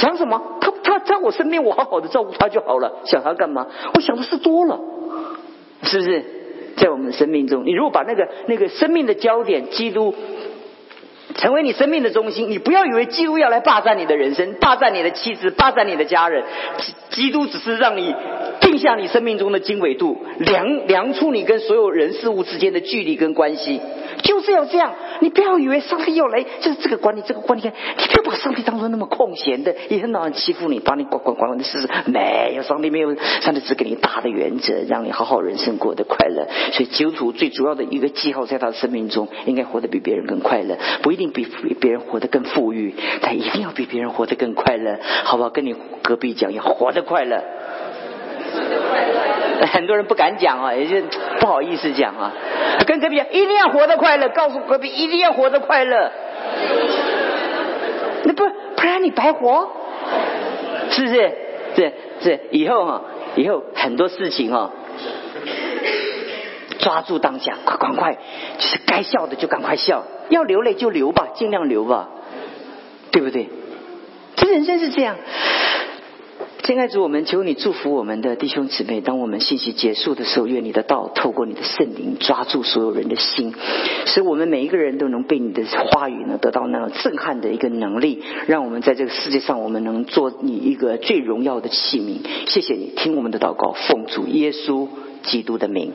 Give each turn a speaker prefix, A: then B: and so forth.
A: 想什么？他他在我身边，我好好的照顾他就好了。想他干嘛？我想的事多了，是不是？在我们的生命中，你如果把那个那个生命的焦点，基督。成为你生命的中心，你不要以为基督要来霸占你的人生，霸占你的妻子，霸占你的家人。基督只是让你定下你生命中的经纬度，量量出你跟所有人事物之间的距离跟关系。就是要这样，你不要以为上帝要来就是这个管理，这个管理，你不要把上帝当做那么空闲的，一天到晚欺负你，把你管管管管的事没有，上帝没有，上帝只给你大的原则，让你好好人生过得快乐。所以基督徒最主要的一个记号，在他的生命中，应该活得比别人更快乐，不一定比比别人活得更富裕，但一定要比别人活得更快乐，好不好？跟你隔壁讲，要活得快乐。很多人不敢讲啊，也就不好意思讲啊。跟隔壁讲，一定要活得快乐，告诉隔壁一定要活得快乐。那不不然你白活，是不是？是是，以后哈，以后很多事情哈，抓住当下，快快快，就是该笑的就赶快笑，要流泪就流吧，尽量流吧，对不对？这人生是这样。亲爱的主，我们求你祝福我们的弟兄姊妹。当我们信息结束的时候，愿你的道透过你的圣灵抓住所有人的心，使我们每一个人都能被你的话语呢得到那种震撼的一个能力，让我们在这个世界上，我们能做你一个最荣耀的器皿。谢谢你，听我们的祷告，奉主耶稣基督的名。